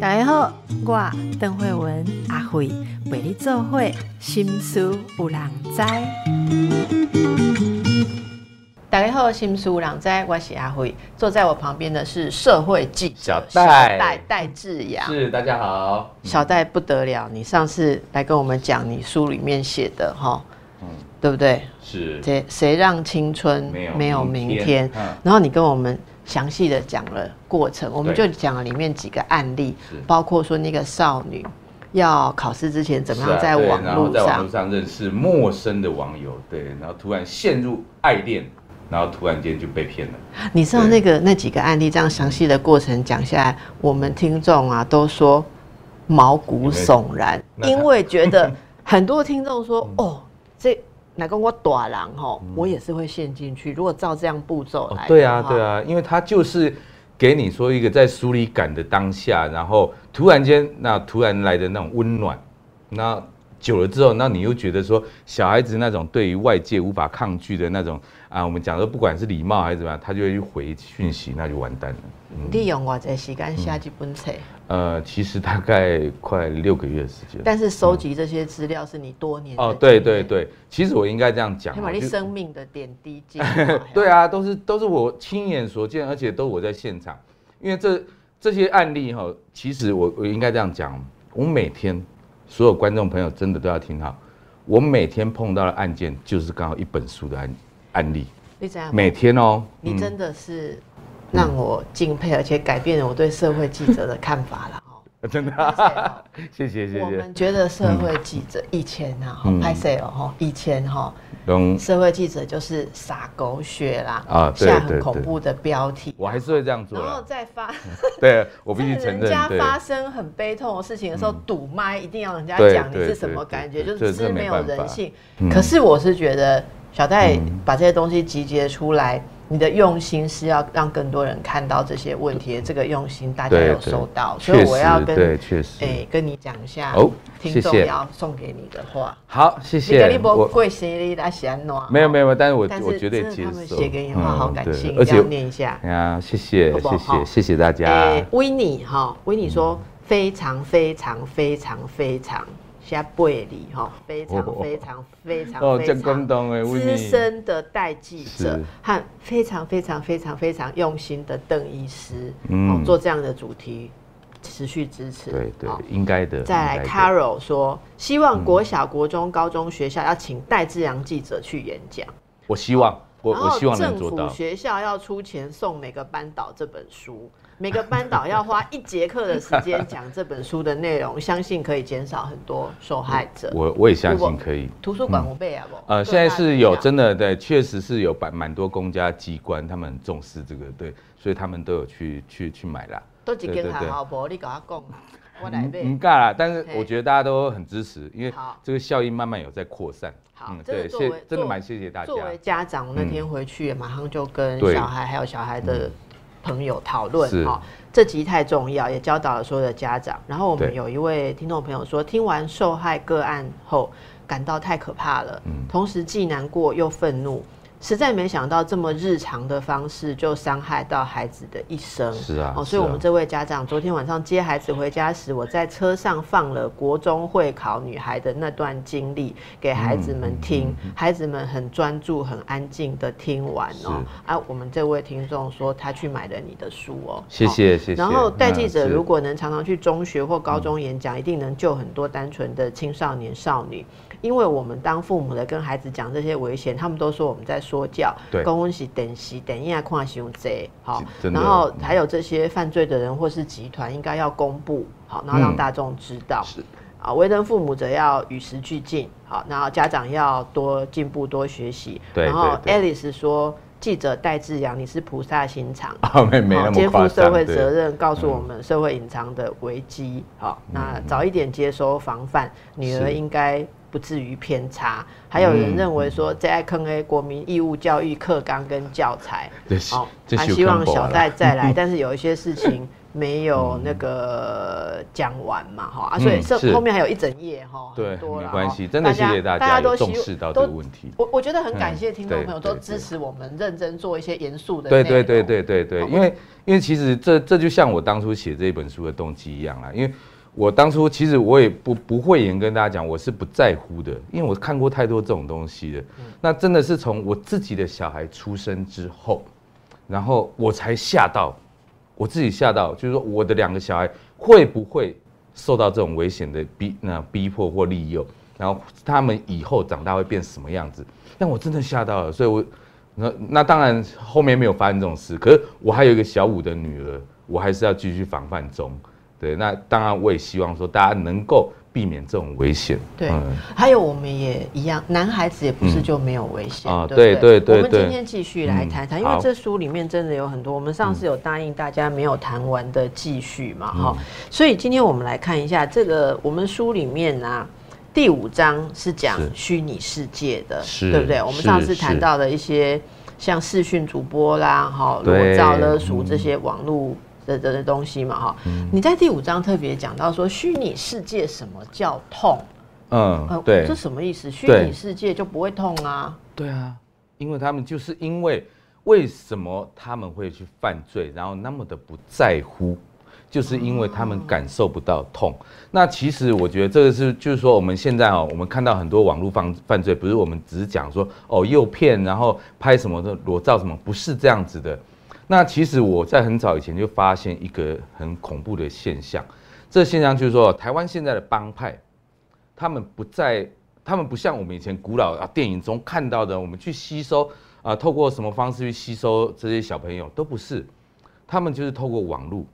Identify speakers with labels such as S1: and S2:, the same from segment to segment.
S1: 大家好，我邓慧文阿慧为你做会心思有人知。大家好，心思有人知，我是阿慧，坐在我旁边的是社会记者
S2: 小戴
S1: 戴戴志阳。
S2: 是，大家好。
S1: 小戴不得了，你上次来跟我们讲你书里面写的哈，
S2: 嗯，
S1: 对不对？
S2: 是，
S1: 谁谁让青春
S2: 没有
S1: 没有
S2: 明天
S1: 明天
S2: 嗯？
S1: 然后你跟我们详细的讲了过程，我们就讲了里面几个案例，包括说那个少女要考试之前怎么样在网络上。
S2: 认识陌生的网友，对，然后突然陷入爱恋，然后突然间就被骗了。
S1: 你知道那个那几个案例这样详细的过程讲下来，我们听众啊都说毛骨悚然，因为觉得 很多听众说哦，这哪跟我短郎吼，我也是会陷进去。如果照这样步骤来，
S2: 哦对啊，对，啊，因为他就是给你说一个在疏离感的当下，然后突然间那突然来的那种温暖，那久了之后，那你又觉得说小孩子那种对于外界无法抗拒的那种啊，我们讲说不管是礼貌还是怎么样，他就会去回讯息，那就完蛋了。
S1: 利用我这时间写几本册。
S2: 呃，其实大概快六个月的时间。
S1: 但是收集这些资料是你多年的
S2: 哦，对对，对，其实我应该这样讲
S1: 你生命的点滴精华
S2: 对，啊，都是都是我亲眼所见，而且都我在现场。因为这这些案例哈，其实我我应该这样讲，我每天所有观众朋友真的都要听好，我每天碰到的案件就是刚好一本书的案案例，
S1: 你怎样？
S2: 每天哦，嗯。
S1: 你真的是让我敬佩，而且改变了我对社会记者的看法了哦。
S2: 真的谢谢谢谢，
S1: 我们觉得社会记者以前啊，
S2: 嗯。
S1: 拍摄哦，哈以前哈，
S2: 龙，
S1: 社会记者就是撒狗血啦，
S2: 啊对
S1: 下很恐怖的标题，
S2: 我还是会这样做
S1: 然后。再发，
S2: 对，我必须 承认，人，
S1: 家发生很悲痛的事情的时候，堵麦一定要人家讲你是什么感觉，就是是没有人性。
S2: 嗯。
S1: 可是我是觉得小戴
S2: 嗯。
S1: 把这些东西集结出来，你的用心是要让更多人看到这些问题，这个用心大家有收到，所以，我要跟
S2: 对，确实。
S1: 哎跟你讲一下
S2: 哦
S1: 听众要送给你的话。
S2: 好，谢
S1: 你跟你
S2: 谢。我
S1: 不贵谁你来写暖？
S2: 没有没有，但是我
S1: 但是
S2: 我绝对接
S1: 真的他们
S2: 受。
S1: 写给你的话好感性，
S2: 而且
S1: 要念一下。
S2: 啊，谢谢谢谢谢谢大家
S1: 诶。维尼哈，维尼说非常非常非常非常下贝里哈，非常
S2: 哦
S1: 非常非常
S2: 哦，
S1: 非常资，深的代记者和非常非常非常非常用心的邓医师，
S2: 嗯
S1: 哦，做这样的主题，持续支持。
S2: 对对
S1: 好，
S2: 应该的。
S1: 再来，Carol 说，希望国小、国中、高中学校要请戴志阳记者去演讲。
S2: 我希望我我希望能
S1: 政府
S2: 做到。
S1: 学校要出钱送每个班导这本书，每个班导要花一节课的时间讲这本书的内容，相信可以减少很多受害者。
S2: 我我也相信可以。
S1: 图书馆我背啊不？
S2: 呃，
S1: 各
S2: 现在是有真的对，确实是有蛮蛮多公家机关，他们很重视这个，对，所以他们都有去去去买啦。
S1: 都几间
S2: 对对对
S1: 还好不？你跟我讲，我来
S2: 唔
S1: 背。
S2: 唔尬啦，但是我觉得大家都很支持，因为
S1: 好
S2: 这个效应慢慢有在扩散。
S1: 好，
S2: 对，谢真的蛮谢谢大家
S1: 作。为家长，我那天回去马上就跟小孩还有小孩的朋友讨论哈，这集太重要，也教导了所有的家长。然后我们有一位听众朋友说，听完受害个案后，感到太可怕了，
S2: 嗯
S1: 同时既难过又愤怒。实在没想到这么日常的方式就伤害到孩子的一生。
S2: 是啊
S1: 哦，所以我们这位家长昨天晚上接孩子回家时，我在车上放了国中会考女孩的那段经历给孩子们听，
S2: 嗯
S1: 孩子们很专注、很安静的听完哦。啊，我们这位听众说他去买了你的书哦，
S2: 谢谢谢谢。
S1: 然后戴记者如果能常常去中学或高中演讲，一定能救很多单纯的青少年少女。因为我们当父母的跟孩子讲这些危险，他们都说我们在说教，
S2: 对。
S1: 公温是等息等一下看凶贼，好然后还有这些犯罪的人或是集团应该要公布，好，然后让
S2: 嗯
S1: 大众知道。
S2: 是。
S1: 啊，为人父母者要与时俱进，好，然后家长要多进步、多学习。
S2: 对
S1: 然后
S2: 对。
S1: Alice 说，记者戴志阳，你是菩萨心肠，
S2: 啊，没没那么
S1: 肩负。社会责，任，告诉我们社会隐藏的危机。好，那早一点接收防范，女儿应该不至于偏差。还有人
S2: 嗯
S1: 认为说，在坑 A 国民义务教育课纲跟教材，好，还希望小戴再来，但是有一些事情没有那个讲完嘛，哈、啊，所以这后面还有一整页哈，
S2: 对没关系，真的谢谢大家大家
S1: 都希
S2: 重视到这个
S1: 都
S2: 问题。
S1: 我我觉得很感
S2: 嗯
S1: 谢听众朋友都支持我们认真做一些严肃的
S2: 对对对对对对，因为因为其实这这就像我当初写这本书的动机一样啦，因为我当初其实我也不不讳言跟大家讲，我是不在乎的，因为我看过太多这种东西了。那真的是从我自己的小孩出生之后，然后我才吓到，我自己吓到，就是说我的两个小孩会不会受到这种危险的逼那逼迫或利诱，然后他们以后长大会变什么样子？但我真的吓到了，所以我那那当然后面没有发生这种事，可是我还有一个小五的女儿，我还是要继续防范中。对，那当然我也希望说大家能够避免这种危险。
S1: 对
S2: 嗯。
S1: 还有我们也一样，男孩子也不是
S2: 嗯
S1: 就没有危险
S2: 啊
S1: 对不对？
S2: 对
S1: 我们今天继续来谈谈，因为这书里面真的有很多，我们上次有答应大家没有谈完的继续嘛，哈、
S2: 嗯
S1: 所以今天我们来看一下这个我们书里面呢、第五章是讲
S2: 是。
S1: 虚拟世界的，
S2: 是
S1: 对不对？我们上次谈到的一些像视讯主播啦，哈，裸照勒索
S2: 嗯。
S1: 这些网络的的的东西嘛，哈、你在第五章特别讲到说虚拟世界什么叫痛？
S2: 嗯
S1: 呃，
S2: 对
S1: 这什么意思？虚拟世界就不会痛啊？
S2: 对啊，因为他们就是因为为什么他们会去犯罪，然后那么的不在乎，就是因为他们感受不到痛。那其实我觉得这个是，就是说我们现在哦，我们看到很多网络犯犯罪，不是我们只是讲说哦诱骗，然后拍什么的裸照什么，不是这样子的。那其实我在很早以前就发现一个很恐怖的现象，这现象就是说，台湾现在的帮派，他们不在，他们不像我们以前古老啊电影中看到的，我们去吸收啊，透过什么方式去吸收这些小朋友，都不是，他们就是透过网络。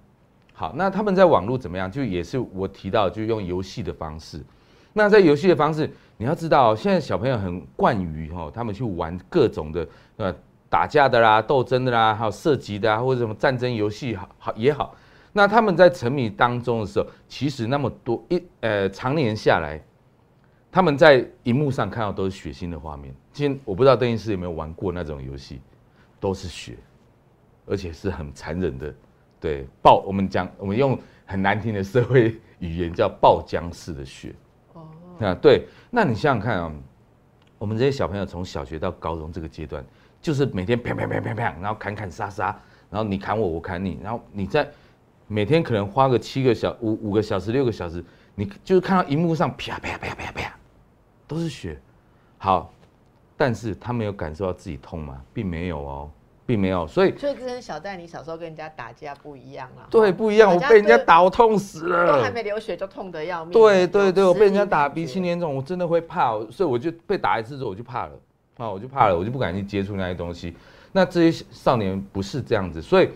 S2: 好，那他们在网络怎么样？就也是我提到，就用游戏的方式。那在游戏的方式，你要知道，现在小朋友很惯于哈，他们去玩各种的呃打架的啦、斗争的啦，还有射击的啊，或者什么战争游戏好好也好。那他们在沉迷当中的时候，其实那么多一呃常年下来，他们在荧幕上看到都是血腥的画面。今天我不知道邓医师有没有玩过那种游戏，都是血，而且是很残忍的。对，爆我们讲我们用很难听的社会语言叫爆浆式的血。
S1: 哦，
S2: 啊，对，那你想想看啊，我们这些小朋友从小学到高中这个阶段，就是每天啪啪啪啪啪，然后砍砍杀杀，然后你砍我，我砍你，然后你在每天可能花个七个小五五个小时六个小时，你就是看到荧幕上啪啪啪啪啪，都是血。好，但是他没有感受到自己痛吗？并没有哦，并没有，所以
S1: 所以跟小戴你小时候跟人家打架不一样啊。
S2: 对不一样，我被人家打，我痛死了，
S1: 都还没流血就痛得要命。
S2: 对对对，我被人家打鼻青脸肿，我真的会怕，所以我就被打一次之后我就怕了，啊，我就怕了，我就不敢去接触那些东西。那这些少年不是这样子，所以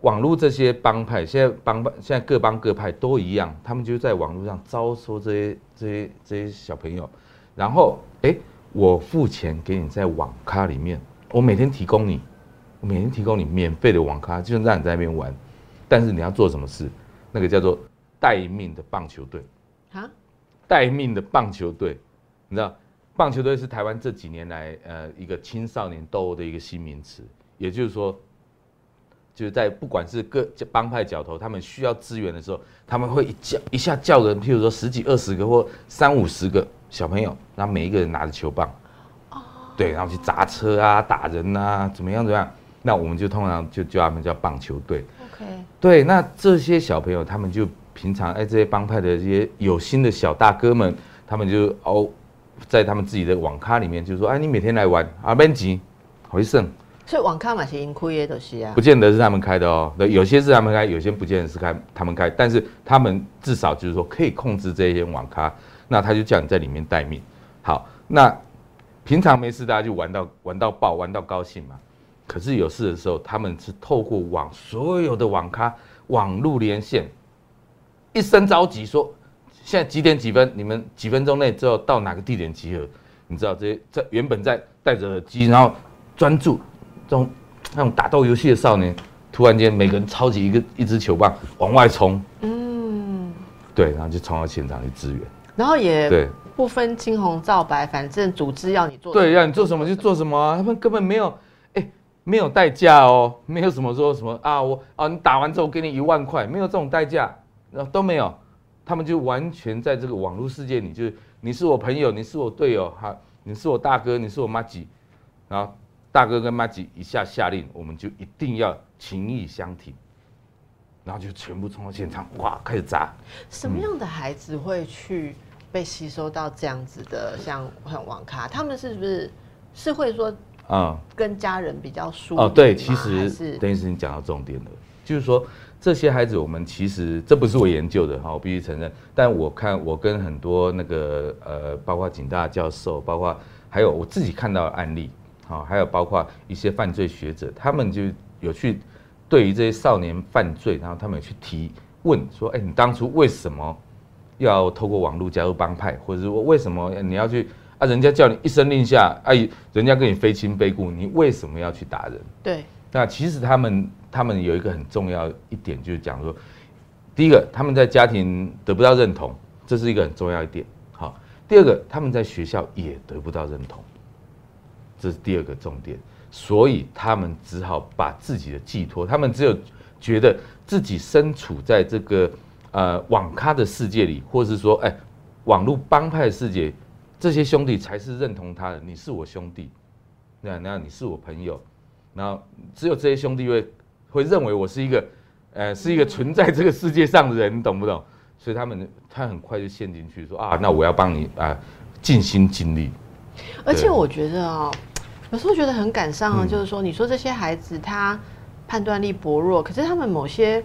S2: 网络这些帮派，现在帮派现在各帮各派都一样，他们就在网络上招收这些这些这些小朋友，然后哎，我付钱给你在网咖里面，我每天提供你，我每天提供你免费的网咖，就是让你在那边玩，但是你要做什么事？那个叫做待命的棒球队。
S1: 啊，
S2: 待命的棒球队，你知道，棒球队是台湾这几年来呃一个青少年斗殴的一个新名词，也就是说，就是在不管是各帮派角头，他们需要资源的时候，他们会一叫一下叫人，譬如说十几二十个或三五十个小朋友，然后每一个人拿着球棒，对，然后去砸车啊、打人啊，怎么样怎么样，那我们就通常就叫他们叫棒球队。
S1: OK，
S2: 对，那这些小朋友，他们就平常哎，这些帮派的这些有心的小大哥们，他们就哦，在他们自己的网咖里面，就是说哎，你每天来玩啊，班级回胜，
S1: 所以网咖嘛是盈亏的都是啊
S2: 不。见得是他们开的哦，对，有些是他们开，有些不见得是开他们开，但是他们至少就是说可以控制这些网咖，那他就叫你在里面待命。好，那平常没事大家就玩到玩到爆，玩到高兴嘛。可是有事的时候，他们是透过网所有的网咖网路连线，一声着急说，现在几点几分？你们几分钟内之后到哪个地点集合？你知道这些在原本在戴着耳机，然后专注这种那种打斗游戏的少年，突然间每个人抄起一个一支球棒往外冲，
S1: 嗯，
S2: 对，然后就冲到现场去支援，
S1: 然后也
S2: 对
S1: 不分青红皂白，反正组织要你做。
S2: 对，要你做什么就做什么啊，他们根本没有，哎，没有代价哦，没有什么说什么啊，我啊，你打完之后给你一万块，没有这种代价，然后都没有，他们就完全在这个网络世界里，就是你是我朋友，你是我队友，哈，你是我大哥，你是我妈吉，然后大哥跟妈吉一下下令，我们就一定要情义相挺，然后就全部冲到现场，哇，开始砸。
S1: 什么样的孩子会去被吸收到这样子的像很网咖？他们是不是是会说？啊，跟家人比较疏
S2: 哦，对，其实等于是你讲到重点了，就是说这些孩子，我们其实这不是我研究的哈，我必须承认。但我看我跟很多那个呃，包括景大教授，包括还有我自己看到的案例，好，还有包括一些犯罪学者，他们就有去对于这些少年犯罪，然后他们有去提问说，哎，你当初为什么要透过网络加入帮派，或者说为什么你要去？啊，人家叫你一声令下，哎，人家跟你非亲非故，你为什么要去打人？
S1: 对。
S2: 那其实他们他们有一个很重要一点，就是讲说，第一个他们在家庭得不到认同，这是一个很重要一点。好，第二个他们在学校也得不到认同，这是第二个重点。所以他们只好把自己的寄托，他们只有觉得自己身处在这个呃网咖的世界里，或是说哎网络帮派的世界。这些兄弟才是认同他的，你是我兄弟，那那你是我朋友，然后只有这些兄弟会会认为我是一个，呃，是一个存在这个世界上的人，你懂不懂？所以他们他很快就陷进去，说啊，那我要帮你啊，尽心尽力。
S1: 而且我觉得啊，有时候觉得很感伤啊，就是说，你说这些孩子他判断力薄弱，可是他们某些。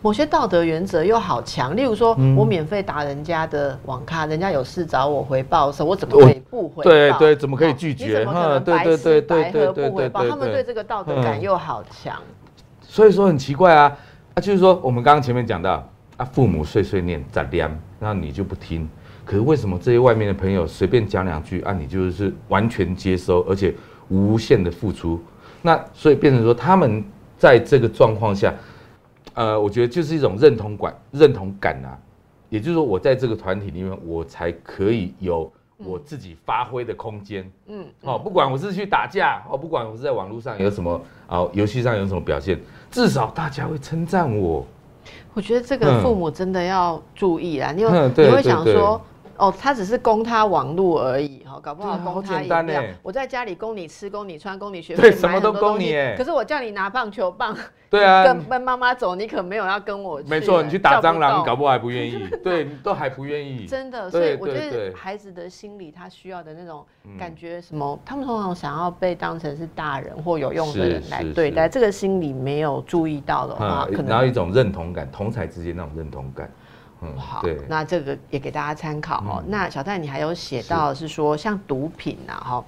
S1: 某些道德原则又好强，例如说我免费打人家的网咖，人家有事找我回报的时候，我怎么可以不回报？
S2: 对对，怎么可以拒绝？
S1: 你怎么可能白吃白喝不回报？他们对这个道德感又好强。
S2: 所以说很奇怪啊，啊，就是说我们刚刚前面讲到啊，父母碎碎念咋凉，那你就不听。可是为什么这些外面的朋友随便讲两句啊，你就是完全接收，而且无限的付出？那所以变成说他们在这个状况下。呃，我觉得就是一种认同感，认同感啊，也就是说，我在这个团体里面，我才可以有我自己发挥的空间。嗯，哦，不管我是去打架，哦，不管我是在网络上有什么啊，游戏上有什么表现，至少大家会称赞我。
S1: 我觉得这个父母真的要注意啊，你有你会想说。哦，他只是供他网路而已，哈，搞不好供他饮料。我在家里供你吃，供你穿，供你学，
S2: 对，什么都供你。
S1: 可是我叫你拿棒球棒，
S2: 对啊，
S1: 跟跟妈妈走，你可没有要跟我。
S2: 没错，你去打蟑螂，搞不好还不愿意。对，都还不愿意。
S1: 真的，所以我觉得孩子的心理，他需要的那种感觉，什么？他们通常想要被当成是大人或有用的人来对待，这个心理没有注意到的话，可能
S2: 然后一种认同感，同才之间那种认同感。
S1: 好，那这个也给大家参考哦。那小戴，你还有写到是说像毒品呐，哈，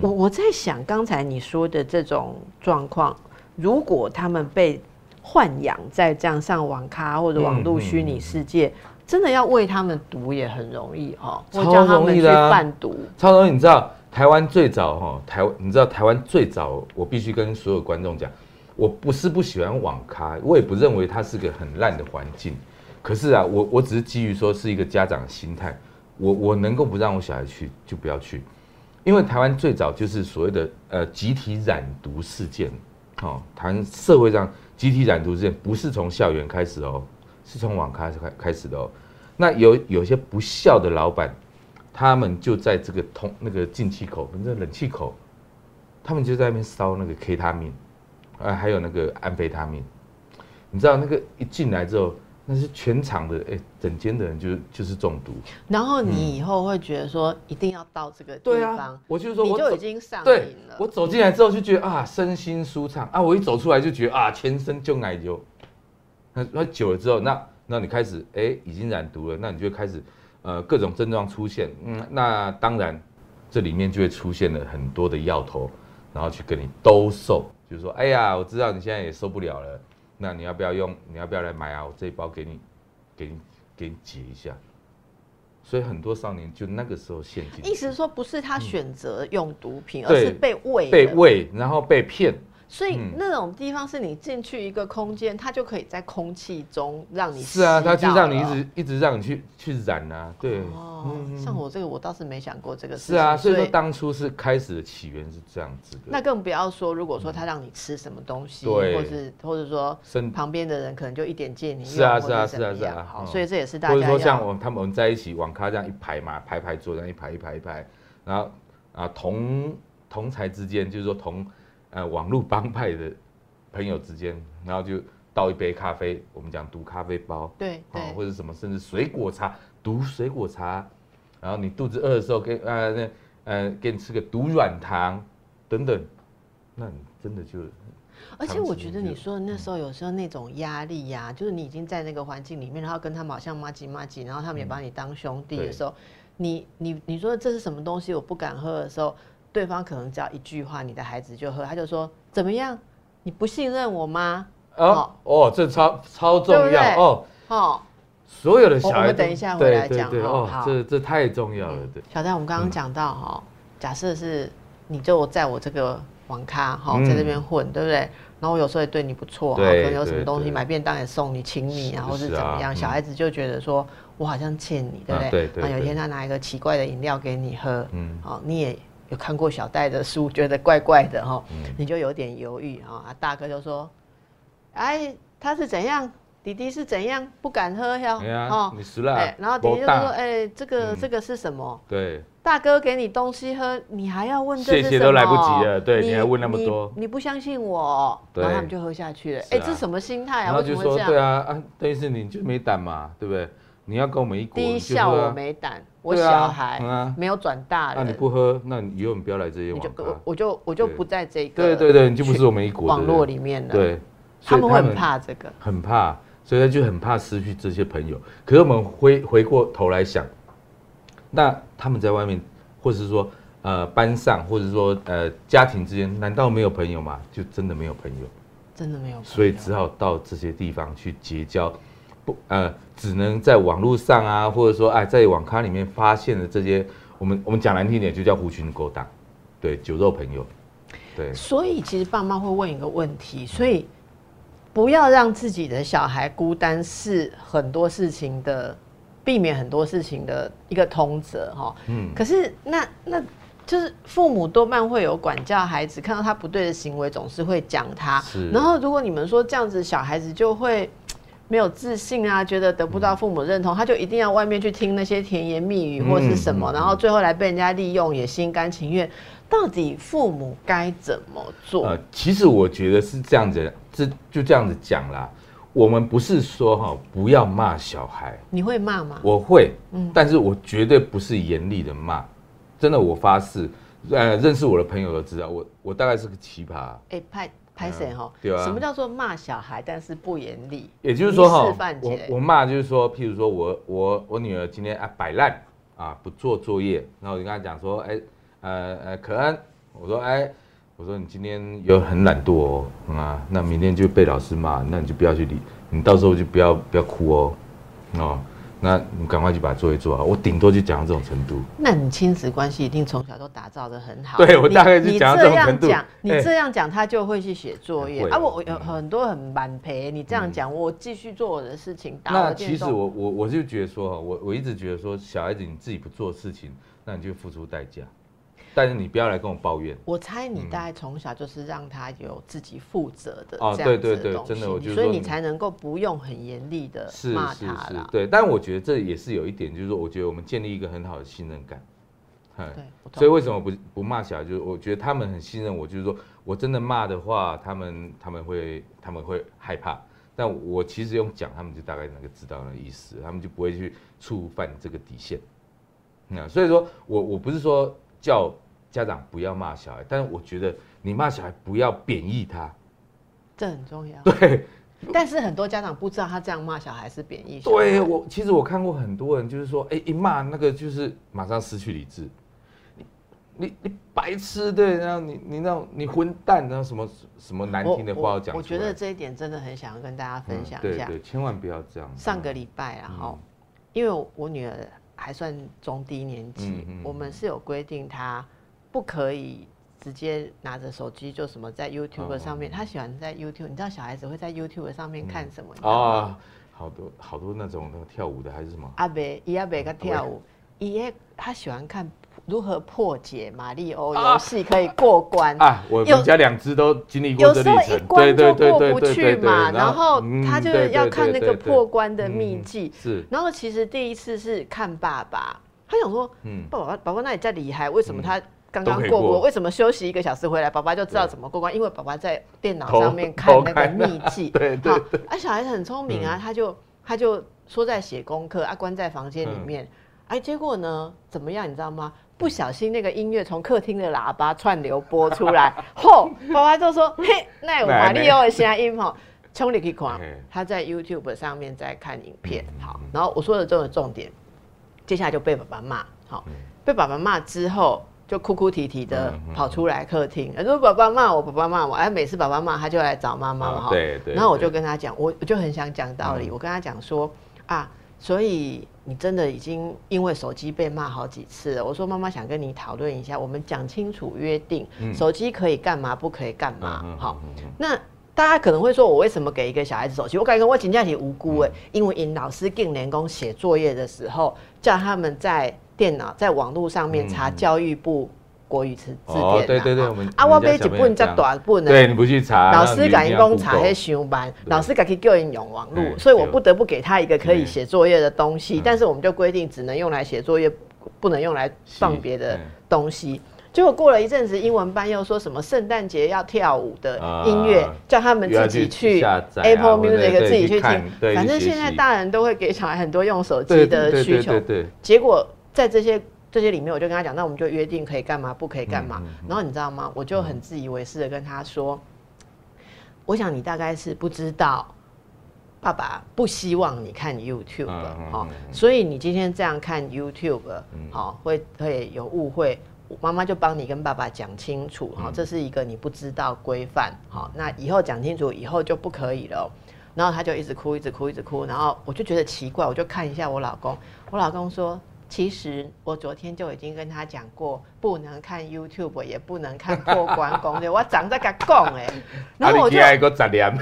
S1: 我我在想刚才你说的这种状况，如果他们被豢养在这样上网咖或者网络虚拟世界，真的要喂他们毒也很容易哈，
S2: 超容易的
S1: 贩毒，
S2: 超容易。你知道台湾最早哈台，你知道台湾最早，我必须跟所有观众讲，我不是不喜欢网咖，我也不认为它是个很烂的环境。可是啊，我我只是基于说是一个家长的心态，我我能够不让我小孩去就不要去，因为台湾最早就是所谓的呃集体染毒事件，哦，台湾社会上集体染毒事件不是从校园开始哦，是从网开始开开始的哦，那有有些不孝的老板，他们就在这个通那个进气口，反正冷气口，他们就在那边烧那个 K 他命，啊，还有那个安非他命，你知道那个一进来之后。那是全场的，哎，整间的人就是就是中毒。
S1: 然后你以后会觉得说，一定要到这个地方。
S2: 我就是说，
S1: 我就已经上瘾了。
S2: 我走进来之后就觉得啊，身心舒畅啊。我一走出来就觉得啊，全身就奶油。那那久了之后，那那你开始哎，已经染毒了，那你就开始呃各种症状出现。嗯，那当然这里面就会出现了很多的药头，然后去跟你兜售，就是说，哎呀，我知道你现在也受不了了。那你要不要用？你要不要来买啊？我这一包给你，给你，给你解一下。所以很多少年就那个时候陷进。
S1: 意思是说，不是他选择用毒品，而是被喂。
S2: 被喂，然后被骗。
S1: 所以那种地方是你进去一个空间，它就可以在空气中让你
S2: 是啊，
S1: 它
S2: 就让你一直一直让你去去染啊，对。哦，
S1: 像我这个我倒是没想过这个事。
S2: 是啊，所以说当初是开始的起源是这样子的。
S1: 那更不要说，如果说他让你吃什么东西，对，或是或者说旁边的人可能就一点借你
S2: 是啊是啊是啊是啊。
S1: 好，所以这也是大家。
S2: 或者说像我他们在一起网咖这样一排嘛，排排坐这样一排一排一排，然后啊同同才之间就是说同呃网络帮派的。朋友之间，然后就倒一杯咖啡，我们讲毒咖啡包，
S1: 对，哦，
S2: 或者什么，甚至水果茶，毒水果茶，然后你肚子饿的时候，给呃那呃给你吃个毒软糖等等，那你真的就，
S1: 而且我觉得你说的那时候有时候那种压力呀，就是你已经在那个环境里面，然后跟他们好像妈吉妈吉，然后他们也把你当兄弟的时候，你你你说这是什么东西，我不敢喝的时候，对方可能只要一句话，你的孩子就喝，他就说怎么样？你不信任我吗？
S2: 哦哦，这超超重要哦。哦，所有的小孩，我
S1: 们等一下回来讲
S2: 哦。这这太重要了，对。
S1: 小戴，我们刚刚讲到哈，假设是你就在我这个网咖哈，在这边混，对不对？然后我有时候也对你不错，可能有什么东西买便当也送你，请你，啊，或是怎么样？小孩子就觉得说我好像欠你，对不对？对。有一天他拿一个奇怪的饮料给你喝，嗯，好，你也。有看过小戴的书，觉得怪怪的哈，你就有点犹豫啊。大哥就说：“哎，他是怎样？弟弟是怎样？不敢喝呀？
S2: 哦，你死了。
S1: 然后弟弟就说：哎，这个这个是什么？
S2: 对，
S1: 大哥给你东西喝，你还要问这些什么？
S2: 谢谢都来不及了。对，你还问那么多？
S1: 你不相信我？然后他们就喝下去了。哎，这什么心态啊？
S2: 为什么这样？对啊，啊，等于是你就没胆嘛，对不对？你要跟我们一国，
S1: 第一笑我没胆。”我小孩没有转大
S2: 那你不喝，那你以后你不要来这些网咖。
S1: 我就我就不在这个。
S2: 对对对，你就不是我们一国
S1: 网络里面的。
S2: 对，
S1: 他们会很怕这个，
S2: 很怕，所以他就很怕失去这些朋友。可是我们回回过头来想，那他们在外面，或者是说呃班上，或者说呃家庭之间，难道没有朋友吗？就真的没有朋友，
S1: 真的没有。
S2: 所以只好到这些地方去结交。不呃，只能在网络上啊，或者说哎，在网咖里面发现的这些，我们我们讲难听点，就叫狐群狗党，对，酒肉朋友，对。
S1: 所以其实爸妈会问一个问题，所以不要让自己的小孩孤单，是很多事情的避免很多事情的一个通则哈。嗯。可是那那就是父母多半会有管教孩子，看到他不对的行为，总是会讲他。然后如果你们说这样子，小孩子就会。没有自信啊，觉得得不到父母认同，他就一定要外面去听那些甜言蜜语或是什么，然后最后来被人家利用，也心甘情愿。到底父母该怎么做？呃，
S2: 其实我觉得是这样子，这就这样子讲啦。我们不是说哈不要骂小孩，
S1: 你会骂吗？
S2: 我会，嗯，但是我绝对不是严厉的骂，真的，我发誓，呃，认识我的朋友都知道，我我大概是个奇葩。
S1: 哎，派。拍谁哈？对啊。什么叫做骂小孩，但是不严厉？
S2: 也就是说哈，我我骂就是说，譬如说我我我女儿今天啊摆烂啊不做作业，然后我就跟她讲说，哎呃呃可恩，我说哎我说你今天有很懒惰哦啊，那明天就被老师骂，那你就不要去理，你到时候就不要不要哭哦哦。那你赶快去把作业做好，我顶多就讲到这种程度。
S1: 那你亲子关系一定从小都打造的很好。
S2: 对我大概就讲到这种程度。
S1: 你这样讲，他就会去写作业啊。我有很多很满陪，你这样讲，我继续做我的事情。
S2: 那其实我我我就觉得说，我我一直觉得说，小孩子你自己不做事情，那你就付出代价。但是你不要来跟我抱怨。
S1: 我猜你大概从小就是让他有自己负责的这样子的东西，所以你才能够不用很严厉的骂他了。
S2: 对，但我觉得这也是有一点，就是说，我觉得我们建立一个很好的信任感。对，所以为什么不不骂小孩？就是我觉得他们很信任我，就是说我真的骂的话，他们他们会他们会害怕。但我其实用讲，他们就大概能够知道那意思，他们就不会去触犯这个底线。那所以说我我不是说叫。家长不要骂小孩，但是我觉得你骂小孩不要贬义他，
S1: 这很重要。
S2: 对，
S1: 但是很多家长不知道他这样骂小孩是贬义。
S2: 对我，其实我看过很多人，就是说，哎，一骂那个就是马上失去理智，你你你白痴对，然后你你那种你混蛋，然后什么什么难听的话要讲。
S1: 我觉得这一点真的很想要跟大家分享一下，
S2: 对，千万不要这样。
S1: 上个礼拜啊，哈，因为我女儿还算中低年级，我们是有规定她。不可以直接拿着手机就什么在 YouTube 上面，他喜欢在 YouTube，你知道小孩子会在 YouTube 上面看什么？哦，
S2: 好多好多那种那个跳舞的还是什么？
S1: 阿伯伊阿伯个跳舞，伊他喜欢看。如何破解马里奥游戏可以过关
S2: 啊？我们家两只都经历过这历程，
S1: 有时候一关就过不去嘛。然后他就要看那个破关的秘籍。
S2: 是，
S1: 然后其实第一次是看爸爸，他想说，嗯，爸爸，爸爸那里在厉害，为什么他刚刚过过？为什么休息一个小时回来，爸爸就知道怎么过关？因为爸爸在电脑上面看那个秘 籍。
S2: 对对对。
S1: 啊，小孩子很聪明啊，他就他就说在写功课，啊，关在房间里面。哎，结果呢，怎么样？你知道吗？不小心那个音乐从客厅的喇叭串流播出来，嚯！爸爸就说：“嘿，那有马里奥的声音哈，冲你去看。”他在 YouTube 上面在看影片，好。然后我说的这个重点，接下来就被爸爸骂，好，被爸爸骂之后就哭哭啼啼的跑出来客厅，说：“爸爸骂我，爸爸骂我。”哎，每次爸爸骂他就来找妈妈嘛，哈。
S2: 对对。
S1: 然后我就跟他讲，我我就很想讲道理，我跟他讲说啊。所以你真的已经因为手机被骂好几次了。我说妈妈想跟你讨论一下，我们讲清楚约定，手机可以干嘛，不可以干嘛。好，那大家可能会说，我为什么给一个小孩子手机？我感觉我请假挺无辜哎，因为因老师定年工写作业的时候，叫他们在电脑在网络上面查教育部。国语词字典
S2: 对对对，我们
S1: 啊，我背一本这大本
S2: 对你不去查，
S1: 老师敢讲查还上班，老师敢去叫人用网络，所以我不得不给他一个可以写作业的东西，但是我们就规定只能用来写作业，不能用来放别的东西。结果过了一阵子，英文班又说什么圣诞节要跳舞的音乐，叫他们自己去 Apple Music 自己去听，反正现在大人都会给小孩很多用手机的需求，结果在这些。这些里面，我就跟他讲，那我们就约定可以干嘛，不可以干嘛。然后你知道吗？我就很自以为是的跟他说：“我想你大概是不知道，爸爸不希望你看 YouTube 哈，所以你今天这样看 YouTube 好，会会有误会。妈妈就帮你跟爸爸讲清楚哈，这是一个你不知道规范好，那以后讲清楚，以后就不可以了。然后他就一直哭，一直哭，一直哭。然后我就觉得奇怪，我就看一下我老公，我老公说。其实我昨天就已经跟他讲过，不能看 YouTube，也不能看破关攻略。我长在甲讲哎，
S2: 然后我就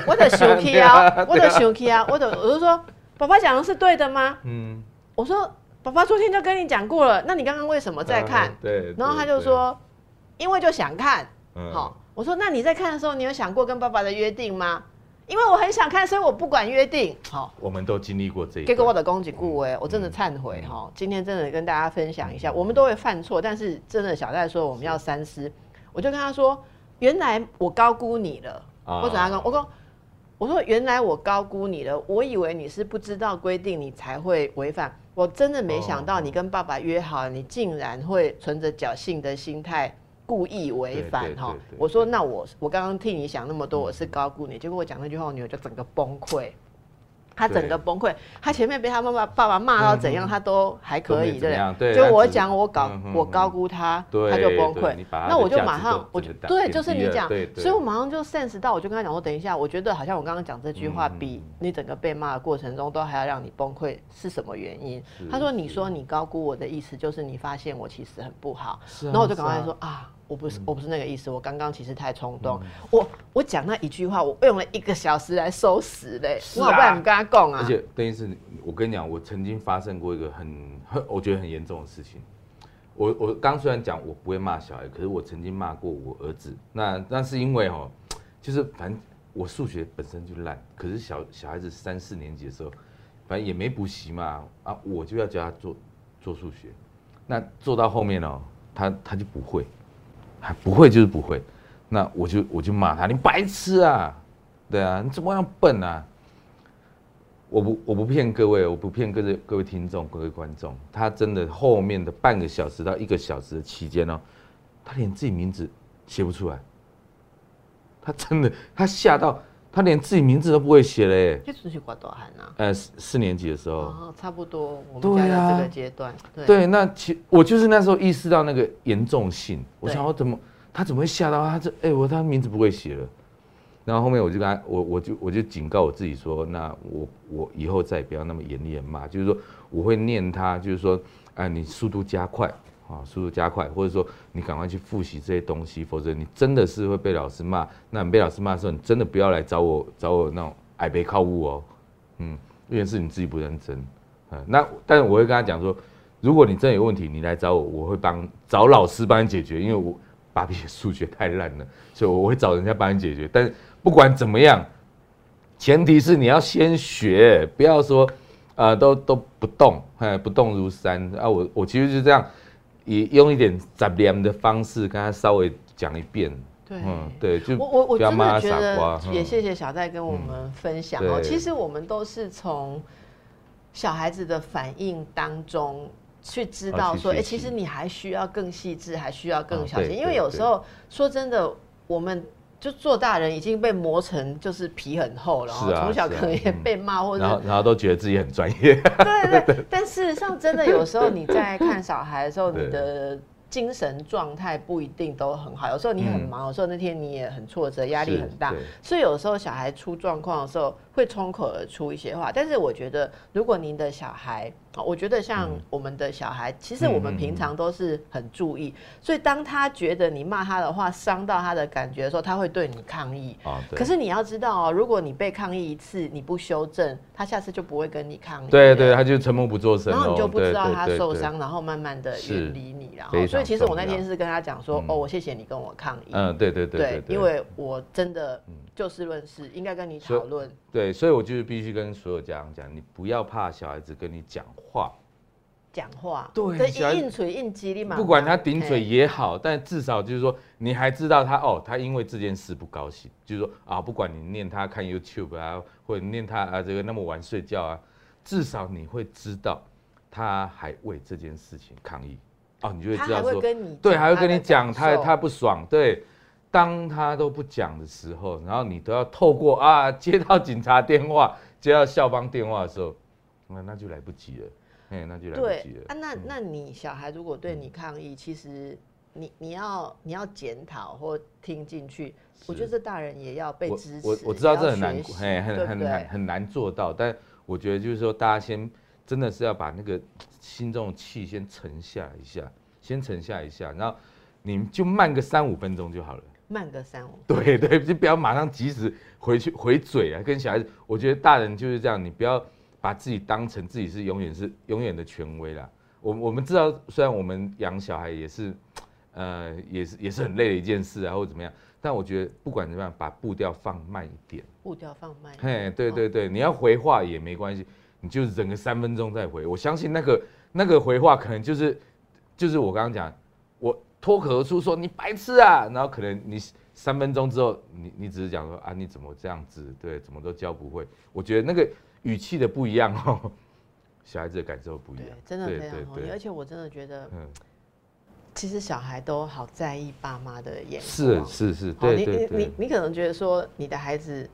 S1: 我就 生气啊，我就生气啊，我就我就说，爸爸讲的是对的吗？嗯，我说爸爸昨天就跟你讲过了，那你刚刚为什么在看？
S2: 对，
S1: 然后他就说，因为就想看。好，我说那你在看的时候，你有想过跟爸爸的约定吗？因为我很想看，所以我不管约定。好，
S2: 我们都经历过这。
S1: 给我的攻击顾威，我真的忏悔哈。今天真的跟大家分享一下，我们都会犯错，但是真的小戴说我们要三思。我就跟他说，原来我高估你了。我怎样跟？我说，我说原来我高估你了。我以为你是不知道规定，你才会违反。我真的没想到，你跟爸爸约好，你竟然会存着侥幸的心态。故意违反哈，我说那我我刚刚替你想那么多，我是高估你，结果我讲那句话，我女儿就整个崩溃。他整个崩溃，他前面被他妈妈爸爸骂到怎样，他都还可以，
S2: 对
S1: 就我讲我高我高估他，他就崩溃。那我就马上，我就对，就是你讲，所以我马上就 sense 到，我就跟他讲我，等一下，我觉得好像我刚刚讲这句话，比你整个被骂的过程中都还要让你崩溃，是什么原因？他说，你说你高估我的意思，就是你发现我其实很不好。然后我就赶快说啊。我不是我不是那个意思，我刚刚其实太冲动。我我讲那一句话，我用了一个小时来收拾嘞。我好不然跟他讲啊。
S2: 而且等于是，我跟你讲，我曾经发生过一个很很我觉得很严重的事情。我我刚虽然讲我不会骂小孩，可是我曾经骂过我儿子。那那是因为哦，就是反正我数学本身就烂，可是小小孩子三四年级的时候，反正也没补习嘛啊，我就要教他做做数学。那做到后面哦，他他就不会。还不会就是不会，那我就我就骂他，你白痴啊，对啊，你怎么样笨啊？我不我不骗各位，我不骗各位各位听众各位观众，他真的后面的半个小时到一个小时的期间呢，他连自己名字写不出来，他真的他吓到他连自己名字都不会写嘞。
S1: 这出去挂多汗啊？
S2: 呃，四四年级的时候，
S1: 哦，差不多，我们家这个阶段，
S2: 对，那其我就是那时候意识到那个严重性，我想我怎么。他怎么会吓到他？这哎，我他名字不会写了。然后后面我就跟他，我我就我就警告我自己说，那我我以后再也不要那么严厉的骂，就是说我会念他，就是说，哎，你速度加快，啊，速度加快，或者说你赶快去复习这些东西，否则你真的是会被老师骂。那你被老师骂的时候，你真的不要来找我，找我那种矮背靠物哦，嗯，因为是你自己不认真，嗯，那但是我会跟他讲说，如果你真的有问题，你来找我，我会帮找老师帮你解决，因为我芭比数学太烂了，所以我会找人家帮你解决。但不管怎么样，前提是你要先学，不要说。呃，都都不动，哎，不动如山啊！我我其实是这样，以用一点杂念的方式跟他稍微讲一遍。
S1: 对，嗯，
S2: 对，就
S1: 我我我真的觉得也谢谢小戴跟我们分享哦。其实我们都是从小孩子的反应当中去知道说，哎，其实你还需要更细致，还需要更小心，因为有时候说真的，我们。就做大人已经被磨成就是皮很厚了，从小可能也被骂，或者
S2: 然后然后都觉得自己很专业。
S1: 对对，但事实上真的有时候你在看小孩的时候，你的。精神状态不一定都很好，有时候你很忙，有时候那天你也很挫折，压力很大，所以有时候小孩出状况的时候会冲口而出一些话。但是我觉得，如果您的小孩，我觉得像我们的小孩，其实我们平常都是很注意，所以当他觉得你骂他的话伤到他的感觉的时候，他会对你抗议。可是你要知道哦，如果你被抗议一次，你不修正，他下次就不会跟你抗议。
S2: 对对，他就沉默不作声，
S1: 然后你就不知道他受伤，然后慢慢的远离你，然后所以。其实我那天是跟他讲说，哦，我谢谢你跟我抗议。
S2: 嗯，对对对
S1: 对，因为我真的就事论事，应该跟你讨论。
S2: 对，所以我就是必须跟所有家长讲，你不要怕小孩子跟你讲话。
S1: 讲话，
S2: 对，
S1: 硬嘴硬激励嘛。
S2: 不管他顶嘴也好，但至少就是说，你还知道他哦，他因为这件事不高兴，就是说啊，不管你念他看 YouTube 啊，或者念他啊这个那么晚睡觉啊，至少你会知道他还为这件事情抗议。哦，你就会知道说，对，还会跟你讲他他不爽。对，当他都不讲的时候，然后你都要透过啊 接到警察电话、接到校方电话的时候，那那就来不及了。哎，那就来不及了。啊，
S1: 那那你小孩如果对你抗议，其实你你要你要检讨或听进去，我觉得这大人也要被支持。
S2: 我我知道这很难，很很很难很难做到，但我觉得就是说，大家先。真的是要把那个 心中的气先沉下一下，先沉下一下，然后你就慢个三五分钟就好了。
S1: 慢个三五。
S2: 对对，就不要马上及时回去回嘴啊，跟小孩子。我觉得大人就是这样，你不要把自己当成自己是永远是永远的权威啦。我我们知道，虽然我们养小孩也是，呃，也是也是很累的一件事啊，或者怎么样，但我觉得不管怎么样，把步调放慢一点。
S1: 步调放慢。
S2: 嘿，对对对，你要回话也没关系。你就忍个三分钟再回，我相信那个那个回话可能就是就是我刚刚讲，我脱口而出说你白痴啊，然后可能你三分钟之后，你你只是讲说啊你怎么这样子，对，怎么都教不会。我觉得那个语气的不一样哦，小孩子的感受不一样，
S1: 真的非常好。而且我真的觉得，嗯，其实小孩都好在意爸妈的眼光，
S2: 是是是，对对
S1: 对，你你你可能觉得说你的孩子。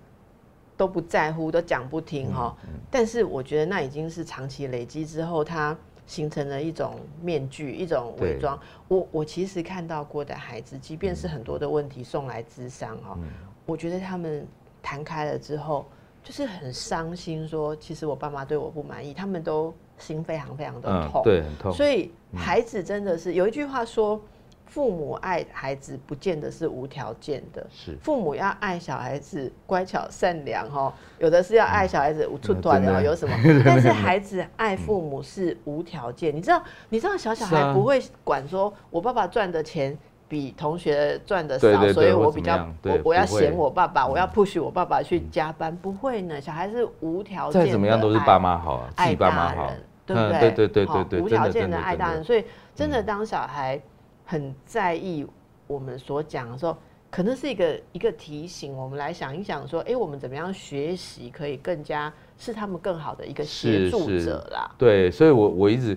S1: 都不在乎，都讲不听哈。但是我觉得那已经是长期累积之后，它形成了一种面具，一种伪装。我我其实看到过的孩子，即便是很多的问题送来智商哈，我觉得他们谈开了之后，就是很伤心，说其实我爸妈对我不满意，他们都心非常非常的痛，
S2: 对，很痛。
S1: 所以孩子真的是有一句话说。父母爱孩子不见得是无条件的，
S2: 是。
S1: 父母要爱小孩子乖巧善良哈，有的是要爱小孩子无处短的。有什么？但是孩子爱父母是无条件，你知道？你知道小小孩不会管说，我爸爸赚的钱比同学赚的少，所以我比较我我要嫌我爸爸，我要 push 我爸爸去加班，不会呢。小孩是无条件，
S2: 再怎么样都是爸妈好啊，爱爸妈好，
S1: 对不对？
S2: 对对对对对，
S1: 无条件的爱大人，所以真的当小孩。很在意我们所讲的时候，可能是一个一个提醒，我们来想一想，说，哎，我们怎么样学习可以更加是他们更好的一个协助者啦？
S2: 对，所以我我一直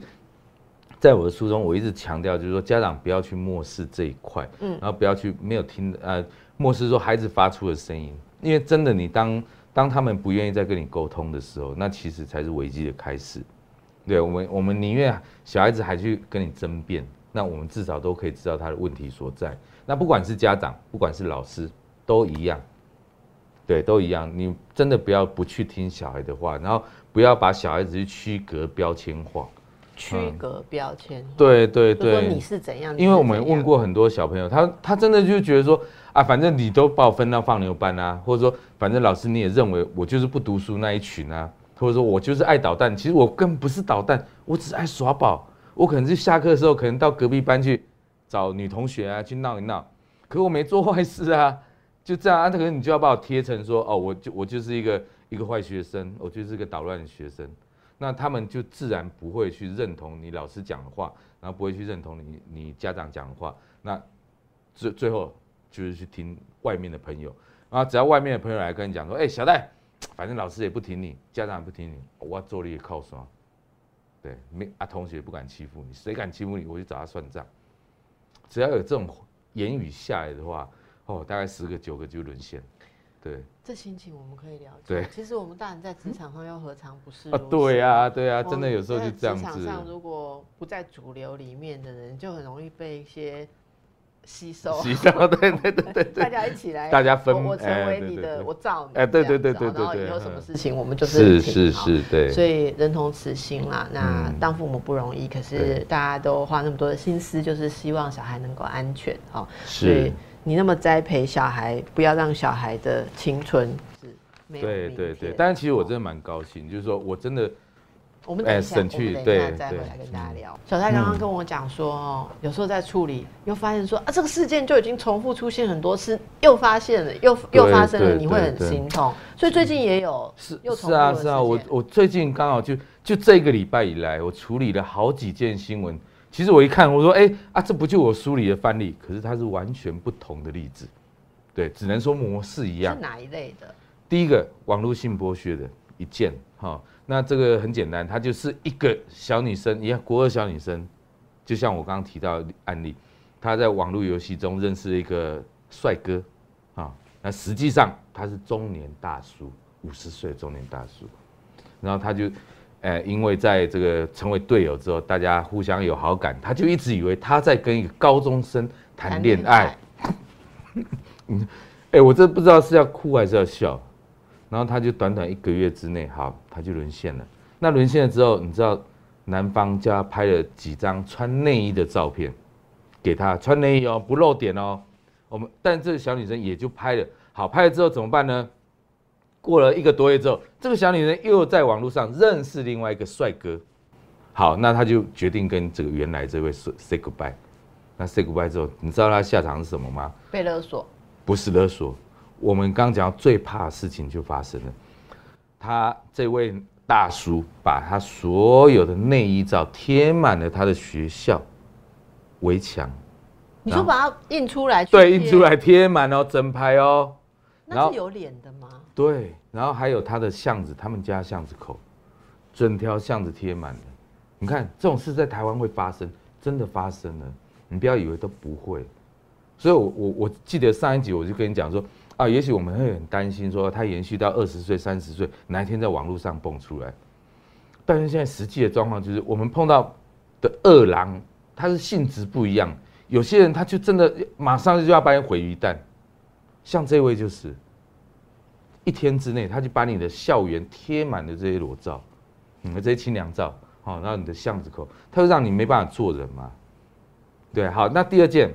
S2: 在我的书中，我一直强调，就是说家长不要去漠视这一块，嗯，然后不要去没有听呃漠视说孩子发出的声音，因为真的，你当当他们不愿意再跟你沟通的时候，那其实才是危机的开始。对我们，我们宁愿小孩子还去跟你争辩。那我们至少都可以知道他的问题所在。那不管是家长，不管是老师，都一样，对，都一样。你真的不要不去听小孩的话，然后不要把小孩子去区隔标签化。
S1: 区隔标签。
S2: 对对对，
S1: 你是怎样，
S2: 因为我们问，过很多小朋友，他他真的就觉得说啊，反正你都把我分到放牛班啊，或者说反正老师你也认为我就是不读书那一群啊，或者说我就是爱捣蛋，其实我根本不是捣蛋，我只是爱耍宝。我可能是下课的时候，可能到隔壁班去找女同学啊，去闹一闹，可我没做坏事啊，就这样啊，可能你就要把我贴成说哦，我就我就是一个一个坏学生，我就是一个捣乱的学生。那他们就自然不会去认同你老师讲的话，然后不会去认同你你家长讲的话，那最最后就是去听外面的朋友，然后只要外面的朋友来跟你讲说，哎、小戴，反正老师也不听你，家长也不听你，我要做力靠山，对，没啊同学也不敢欺负你，谁敢欺负你，我就找他算账。只要有这种言语下来的话，哦，大概十个九个就沦陷，对
S1: 这心情我们可以了解。
S2: 对
S1: 其实我们大人在职场上又何尝不是
S2: 啊，对呀、对呀、
S1: 我
S2: 真的有时候就这样
S1: 子职场。上如果不在主流里面的人，就很容易被一些吸收。
S2: 吸收，对对对对
S1: 大，家一起来，
S2: 大家分
S1: 我我成
S2: 哎
S1: 为你的，我罩你，
S2: 哎对对对对
S1: 对然后以后什么
S2: 嗯
S1: 事情我们就是
S2: 是是是，对，
S1: 所以人同此心啦。那
S2: 嗯
S1: 当父母不容易，可是大家都花那么多的心思，就是希望小孩能够安全哦。所以
S2: 是，
S1: 你那么栽培小孩，不要让小孩的青春是没有明
S2: 对对对。但是其实我
S1: 哦
S2: 真的蛮高兴，就是说我真的哎
S1: 我们等一下，等一下再回来跟大家聊。小蔡刚刚跟我讲说，哦，有时候在处理，又发现说啊，这个事件就已经重复出现很多次，又发现了，又又发生了，你会很心痛。所以最近也有
S2: 是
S1: 又重
S2: 是啊是啊，我我最近刚好就就这个礼拜以来，我处理了好几件新闻。其实我一看，我说哎、啊，这不就我梳理的范例？可是它是完全不同的例子，对，只能说模式一样
S1: 是。哪一类的？
S2: 第一个网络性剥削的一件，哈、那这个很简单，她就是一个小女生，你看国二小女生，就像我刚刚提到的案例，她在网络游戏中认识了一个帅哥，啊、那实际上他是中年大叔，五十岁的中年大叔，然后他就，呃，因为在这个成为队友之后，大家互相有好感，他就一直以为他在跟一个高中生谈恋爱。哎、我真不知道是要哭还是要笑。然后他就短短一个月之内，好，他就沦陷了。那沦陷了之后，你知道男方叫他拍了几张穿内衣的照片给他，穿内衣哦，不露点哦。我们但这个小女生也就拍了，好，拍了之后怎么办呢？过了一个多月之后，这个小女生又在网络上认识另外一个帅哥，好，那她就决定跟这个原来这位 say say goodbye。那 say goodbye 之后，你知道她下场是什么吗？
S1: 被勒索，
S2: 不是勒索，我们刚讲到最怕的事情就发生了。他这位大叔把他所有的内衣照贴满了他的学校围墙，
S1: 你说把它印出来，
S2: 对，印出，来贴满哦，整排哦。
S1: 那是有脸的吗？
S2: 对，然后还有他的巷子，他们家巷子口，整条巷子贴满了。你看这种事在台湾会发生，真的发生了，你不要以为都不会。所以我，我我记得上一集我就跟你讲说，啊，也许我们会很担心说他延续到二十岁、三十岁，哪一天在网络上蹦出来。但是现在实际的状况就是，我们碰到的恶狼，他是性质不一样。有些人他就真的马上就要把你毁于一旦，像这位就是，一天之内他就把你的校园贴满了这些裸照，嗯，这些清凉照，好、然后你的巷子口，他就让你没办法做人嘛。对，好，那第二件，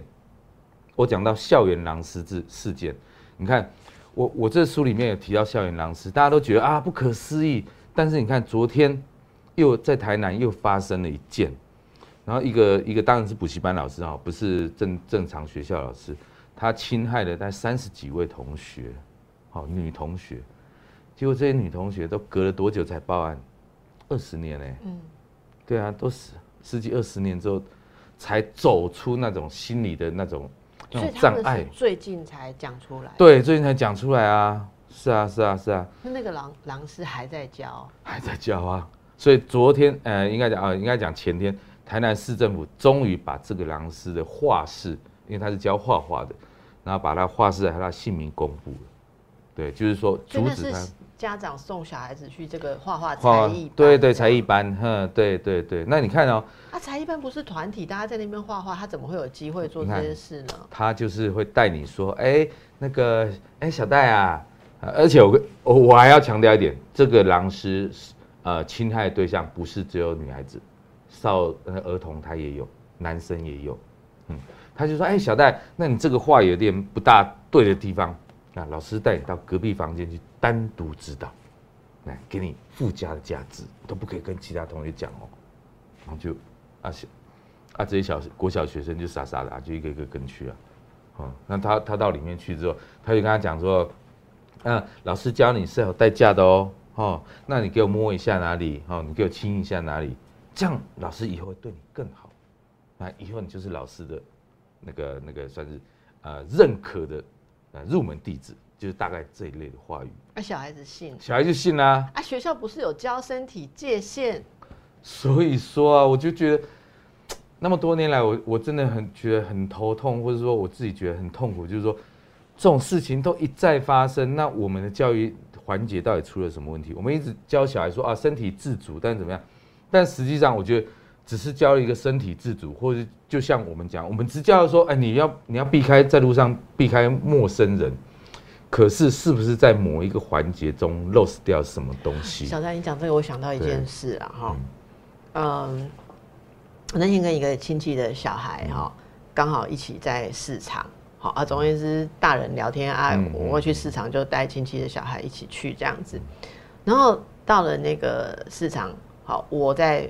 S2: 我讲到校园狼师事事件，你看我我这书里面有提到校园狼师，大家都觉得啊不可思议，但是你看昨天又在台南又发生了一件，然后一个一个当然是补习班老师啊，不是正正常学校老师，他侵害了大概三十几位同学，好女同学，结果这些女同学都隔了多久才报案？二十年呢、
S1: 嗯，
S2: 对啊，都十十几二十年之后，才走出那种心理的那种种障碍。
S1: 最近才讲出来。，
S2: 对，最近才讲出来啊，是啊，是啊，是啊，
S1: 那那个狼狼师还在教，
S2: 还在教啊。所以昨天，呃，应该讲啊，应该讲前天，台南市政府终于把这个狼师的画室，因为他是教画画的，然后把他画室还有他姓名公布了。对，就是说阻止他
S1: 家长送小孩子去这个画画才
S2: 画
S1: 艺班，
S2: 对对，才艺班，哼，对对对。那你看哦，
S1: 啊，才艺班不是团体，大家在那边画画，他怎么会有机会做这
S2: 你看
S1: 些事呢？
S2: 他就是会带你说，哎、那个，哎、小戴啊，呃而且我我我还要强调一点，这个狼师呃侵害对象不是只有女孩子，少呃儿童他也有，男生也有，嗯，他就说，哎，小戴，那你这个话有点不大对的地方，那老师带你到隔壁房间去单独指导，来给你附加的价值，都不可以跟其他同学讲哦，然后就啊小啊这些小国小学生就傻傻的啊，就一个一个跟去啊，哦，那他他到里面去之后，他就跟他讲说，嗯，老师教你是有代价的哦。哦，那你给我摸一下哪里？哦，你给我亲一下哪里？这样老师以后会对你更好。那以后你就是老师的那个那个算是呃认可的呃入门弟子，就是大概这一类的话语。
S1: 啊，小孩子信，
S2: 小孩子信啦。
S1: 啊，学校不是有教身体界限？
S2: 所以说啊，我就觉得那么多年来，我我真的很觉得很头痛，或者说我自己觉得很痛苦，就是说这种事情都一再发生，那我们的教育。环节到底出了什么问题？我们一直教小孩说啊，身体自主，但是怎么样？但实际上，我觉得只是教了一个身体自主，或者就像我们讲，我们只教说，哎，你要你要避开在路上避开陌生人，可是是不是在某一个环节中 lose 掉什么东西？
S1: 小三，你讲这个，我想到一件事啊，哈，嗯，我那天跟一个亲戚的小孩哈，刚好一起在市场。好啊，总而言之，大人聊天啊，我会去市场就带亲戚的小孩一起去这样子。然后到了那个市场，好，我在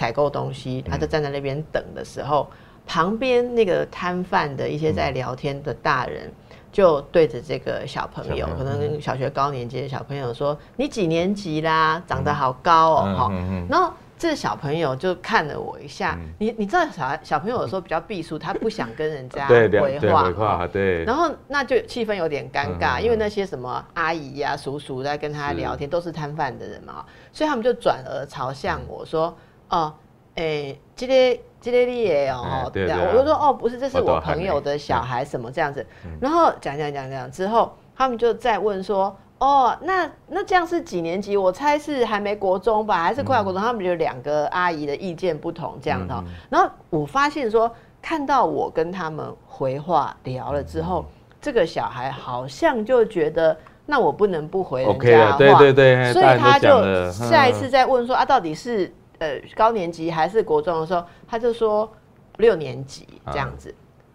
S1: 采购东西，他就站在那边等的时候，旁边那个摊贩的一些在聊天的大人，就对着这个小朋友，可能小学高年级的小朋友说：“你几年级啦？长得好高哦！”哈，然后。这小朋友就看了我一下，你你知道小孩小朋友有时候比较避俗，他不想跟人家回
S2: 话，对，
S1: 然后那就气氛有点尴尬，因为那些什么阿姨呀、叔叔在跟他聊天，都是摊贩的人嘛，所以他们就转而朝向我说：“哦，哎，这个这个你也哦，对我就说哦，不是，这是我朋友的小孩，什么这样子。”然后讲讲讲讲之后，他们就再问说。哦，那那这样是几年级？我猜是还没国中吧，还是快要国中？他们就两个阿姨的意见不同这样的。然后我发现说，看到我跟他们回话聊了之后，这个小孩好像就觉得，那我不能不回人家话，
S2: 对对对，
S1: 所以他就下一次再问说啊，到底是呃高年级还是国中的时候，他就说六年级这样子。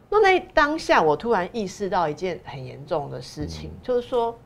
S1: 那那当下我突然意识到一件很严重的事情，就是说。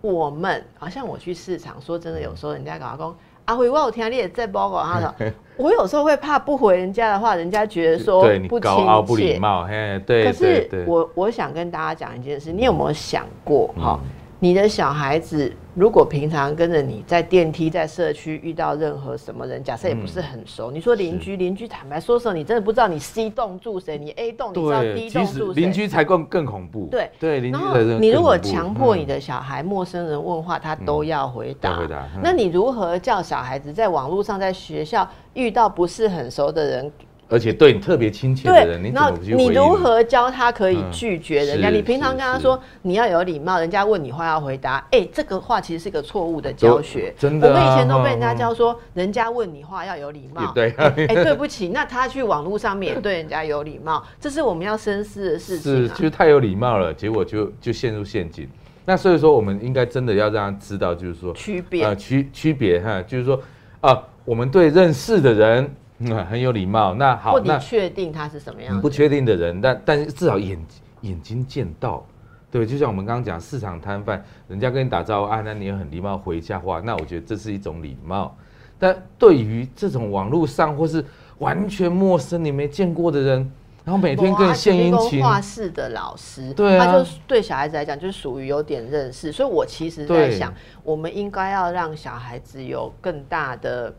S1: 我们好像我去市场，说真的，有时候人家搞工阿辉，我有听你也在报告他的，我有时候会怕不回人家的话，人家觉得说不亲切、
S2: 不礼貌。嘿，对。
S1: 可是我我想跟大家讲一件事，你有没有想过哈？你的小孩子如果平常跟着你在电梯、在社区遇到任何什么人，假设也不是很熟，你说邻居，邻居坦白说说，你真的不知道你 C 栋住谁，你 A 栋你知道 D 栋住谁，
S2: 邻居才更更恐怖。
S1: 对
S2: 对，邻
S1: 居你如果强迫你的小孩，陌生人问话他都要回答，那你如何叫小孩子在网络上、在学校遇到不是很熟的人？
S2: 而且对你特别亲切的人，你怎么去
S1: 你如何教他可以拒绝人家？你平常跟他说你要有礼貌，人家问你话要回答。哎，这个话其实是个错误的教学。
S2: 真的，
S1: 我们以前都被人家教说，人家问你话要有礼貌。
S2: 对，
S1: 哎，对不起，那他去网络上面对人家有礼貌，这是我们要深思的事情。
S2: 是，就是太有礼貌了，结果就就陷入陷阱。那所以说，我们应该真的要让他知道，就是说
S1: 区别啊，
S2: 区区别哈，就是说啊，我们对认识的人。嗯，很有礼貌。那好，
S1: 那确定他是什么样？
S2: 不确定的人，但但是至少眼眼睛见到，对，就像我们刚刚讲市场摊贩，人家跟你打招呼啊，那你也很礼貌回一下话，那我觉得这是一种礼貌。但对于这种网络上或是完全陌生你没见过的人，然后每天跟你献殷勤，
S1: 画室的老师，
S2: 对
S1: 啊，他就对小孩子来讲就是属于有点认识，所以我其实在想，我们应该要让小孩子有更大的。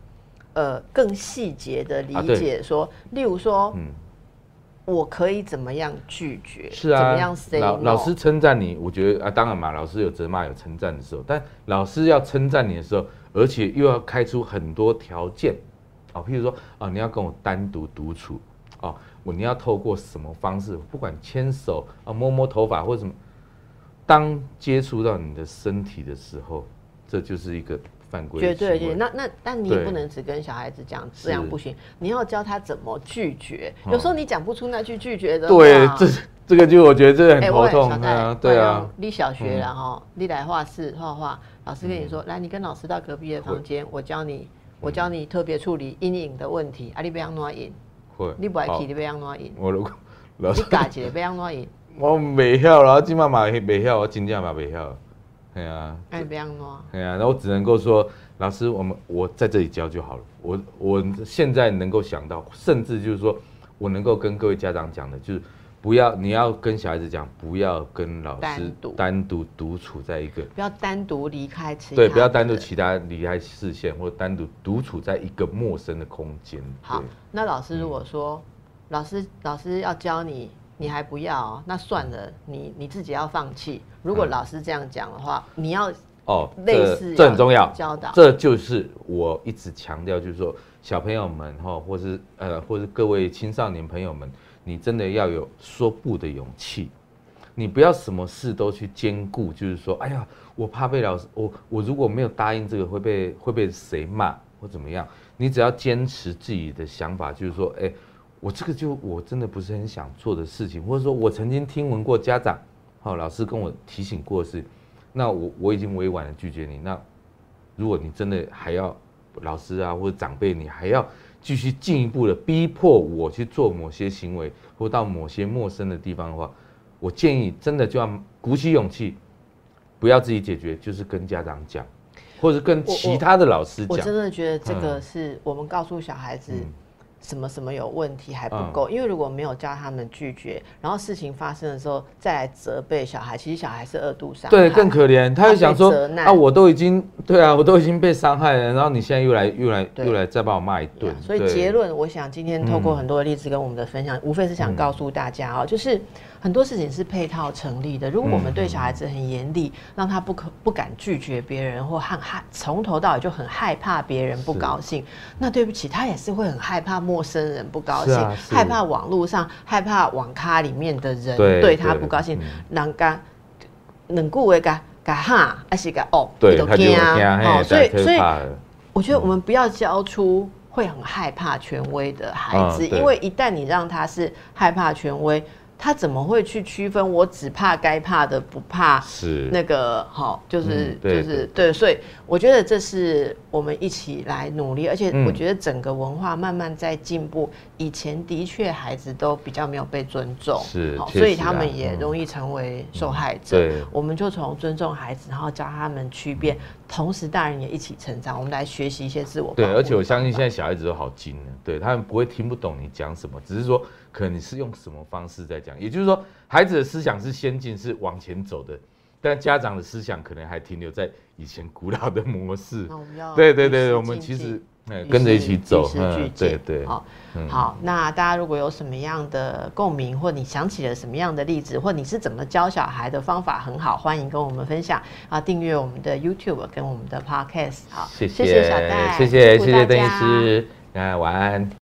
S1: 呃，更细节的理解说，例如说，嗯，我可以怎么样拒绝？
S2: 是啊，
S1: 怎么样 say？
S2: 老老师称赞你，我觉得啊，当然嘛，老师有责骂有称赞的时候，但老师要称赞你的时候，而且又要开出很多条件，啊，譬如说啊，你要跟我单独独处，哦，我你要透过什么方式，不管牵手啊，摸摸头发或者什么，当接触到你的身体的时候，这就是一个。
S1: 绝对，那那但你也不能只跟小孩子讲这样不行，你要教他怎么拒绝。有时候你讲不出那句拒绝的。
S2: 对，这这个就我觉得这个很头痛啊。对啊，
S1: 你小学然后你来画室画画，老师跟你说，来你跟老师到隔壁的房间，我教你我教你特别处理阴影的问题，啊，你不要乱影？
S2: 会，
S1: 你不爱去，你不要乱影？
S2: 我如果老
S1: 你家一个不要乱影？
S2: 我未晓啦，今嘛嘛未晓，我真正嘛未晓。哎呀，
S1: 哎，不要哪？
S2: 哎呀，那我只能够说，老师，我们我在这里教就好了。我我现在能够想到，甚至就是说我能够跟各位家长讲的，就是不要你要跟小孩子讲，不要跟老师
S1: 单独
S2: 单独独处在一个，
S1: 不要单独离开其他
S2: 对，不要单独其他离开视线，或者单独独处在一个陌生的空间。
S1: 好，那老师如果说，老师老师要教你，你还不要哦、那算了，你你自己要放弃。如果
S2: 嗯
S1: 老师这样讲的话，你要
S2: 哦，
S1: 类似
S2: 这很重要，
S1: 教导
S2: 这就是我一直强调，就是说小朋友们哈，或是呃，或是各位青少年朋友们，你真的要有说不的勇气。你不要什么事都去兼顾，就是说，哎呀，我怕被老师，我我如果没有答应这个，会被会被谁骂或怎么样？你只要坚持自己的想法，就是说，哎，我这个就我真的不是很想做的事情，或者说我曾经听闻过家长，好、老师跟我提醒过的是，那我我已经委婉的拒绝你，那如果你真的还要老师啊或者长辈，你还要继续进一步的逼迫我去做某些行为，或到某些陌生的地方的话，我建议真的就要鼓起勇气，不要自己解决，就是跟家长讲，或者跟其他的老师讲
S1: 我真。的觉得这个
S2: 嗯
S1: 是我们告诉小孩子
S2: 嗯
S1: 什么什么有问题还不够，因为如果没有教他们拒绝，然后事情发生的时候再来责备小孩，其实小孩是二度伤害。
S2: 对，更可怜。他就想说啊，我都已经对啊，我都已经被伤害了，然后你现在又来又来又来再把我骂一顿。
S1: 所以
S2: 对
S1: 结论，我想今天透过
S2: 嗯
S1: 很多的例子跟我们的分享，无非是想告诉大家哦，就是很多事情是配套成立的。如果我们对小孩子很严厉，让他不可不敢拒绝别人，或很害从头到尾就很害怕别人不高兴，那对不起，他也是会很害怕陌生人不高兴，
S2: 啊
S1: 害怕网络上，害怕网咖里面的人
S2: 对
S1: 对他不高兴
S2: 嗯，
S1: 让他冷句话甲甲哈，还是甲哦，
S2: 对，
S1: 就
S2: 他就会
S1: 惊啊哦所以所以我觉得我们不要教出会很害怕权威的孩子，
S2: 嗯
S1: 因为一旦你让他是害怕权威，他怎么会去区分我只怕该怕的，不怕
S2: 是。
S1: 那个好，就是、就是对，所以我觉得这是我们一起来努力，而且
S2: 嗯。
S1: 我觉得整个文化慢慢在进步。以前的确孩子都比较没有被尊重，
S2: 是
S1: 所以他们也
S2: 嗯
S1: 容易成为受害者。
S2: 对。
S1: 我们就从尊重孩子，然后教他们区辨，同时大人也一起成长，我们来学习一些自我
S2: 对，而且我相信现在小孩子都好精呢，对他们不会听不懂你讲什么，只是说可能你是用什么方式在讲，也就是说孩子的思想是先进，是往前走的，但家长的思想可能还停留在以前古老的模式
S1: 那。我们要
S2: 对对对，我们其实哎跟着一起走嗯，对对，
S1: 好，
S2: 嗯
S1: 好，那大家如果有什么样的共鸣，或你想起了什么样的例子，或你是怎么教小孩的方法很好，欢迎跟我们分享啊！订阅我们的 YouTube 跟我们的 Podcast，好，
S2: 谢
S1: 谢小戴，
S2: 谢谢谢谢邓医师，那晚安。